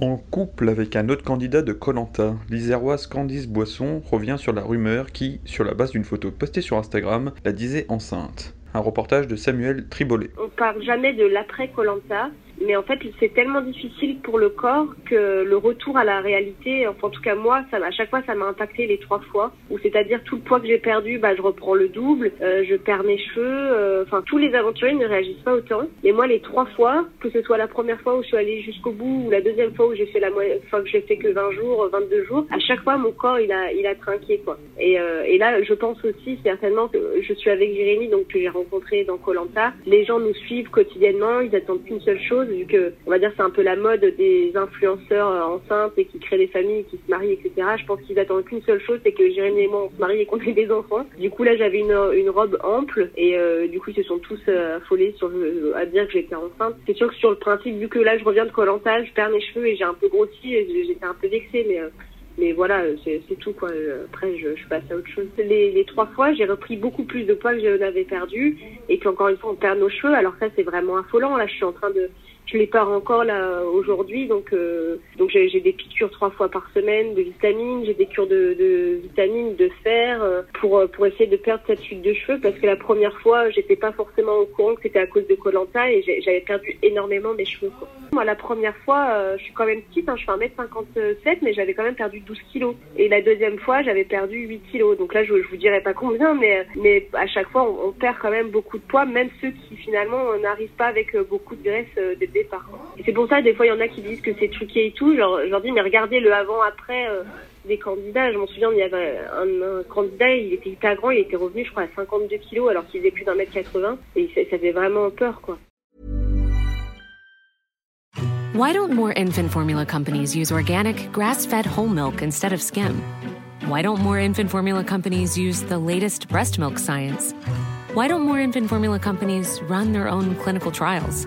En couple avec un autre candidat de Colanta, l'Iséroise Candice Boisson revient sur la rumeur qui, sur la base d'une photo postée sur Instagram, la disait enceinte. Un reportage de Samuel Tribolet. On parle jamais de l'après Colanta, mais en fait c'est tellement difficile pour le corps que le retour à la réalité, enfin en tout cas moi, ça, à chaque fois ça m'a impacté les trois fois, ou c'est-à-dire tout le poids que j'ai perdu, bah je reprends le double, euh, je perds mes cheveux, euh, enfin tous les aventuriers ne réagissent pas autant. Mais moi les trois fois, que ce soit la première fois où je suis allée jusqu'au bout ou la deuxième fois où j'ai fait la enfin que j'ai fait que 20 jours, 22 jours, à chaque fois mon corps il a il a trinqué quoi. Et, euh, et là je pense aussi certainement que je suis avec Jérémy donc que j'ai rencontré dans Colanta, les gens nous suivent quotidiennement, ils attendent qu'une seule chose vu que on va dire c'est un peu la mode des influenceurs euh, enceintes et qui créent des familles, qui se marient, etc. Je pense qu'ils attendent qu'une seule chose, c'est que Jérémy et moi on se marie et qu'on ait des enfants. Du coup là j'avais une, robe ample et euh, du coup ils se sont tous euh, affolés à dire que j'étais enceinte. C'est sûr que sur le principe vu que là je reviens de Colanta, je perds mes cheveux et j'ai un peu grossi et j'étais un peu vexée mais mais voilà, c'est tout quoi. Après, je, je, passe à autre chose. Les, les trois fois, j'ai repris beaucoup plus de poids que je n'avais perdu. Et puis encore une fois, on perd nos cheveux. Alors ça, c'est vraiment affolant. Là, je suis en train de, je les pars encore là aujourd'hui, donc euh, donc j'ai des piqûres trois fois par semaine de vitamines, j'ai des cures de, de vitamines, de fer euh, pour euh, pour essayer de perdre cette chute de cheveux parce que la première fois j'étais pas forcément au courant que c'était à cause de Colanta et j'avais perdu énormément mes cheveux. Moi la première fois je suis quand même petite, hein, je fais 1m57 mais j'avais quand même perdu 12 kilos et la deuxième fois j'avais perdu 8 kilos donc là je, je vous dirais pas combien mais mais à chaque fois on, perd quand même beaucoup de poids même ceux qui finalement n'arrivent pas avec beaucoup de graisse Et c'est pour ça, des fois, il y en a qui disent que c'est truqué et tout. Genre, je leur dis, mais regardez le avant-après euh, des candidats. Je m'en souviens, il y avait un, un, candidat, il était hyper grand, il était revenu, je crois, à 52 kilos alors qu'il faisait plus d'un mètre 80. Et ça, ça fait vraiment peur, quoi. Why don't more infant formula companies use organic, grass-fed whole milk instead of skim? Why don't more infant formula companies use the latest breast milk science? Why don't more infant formula companies run their own clinical trials?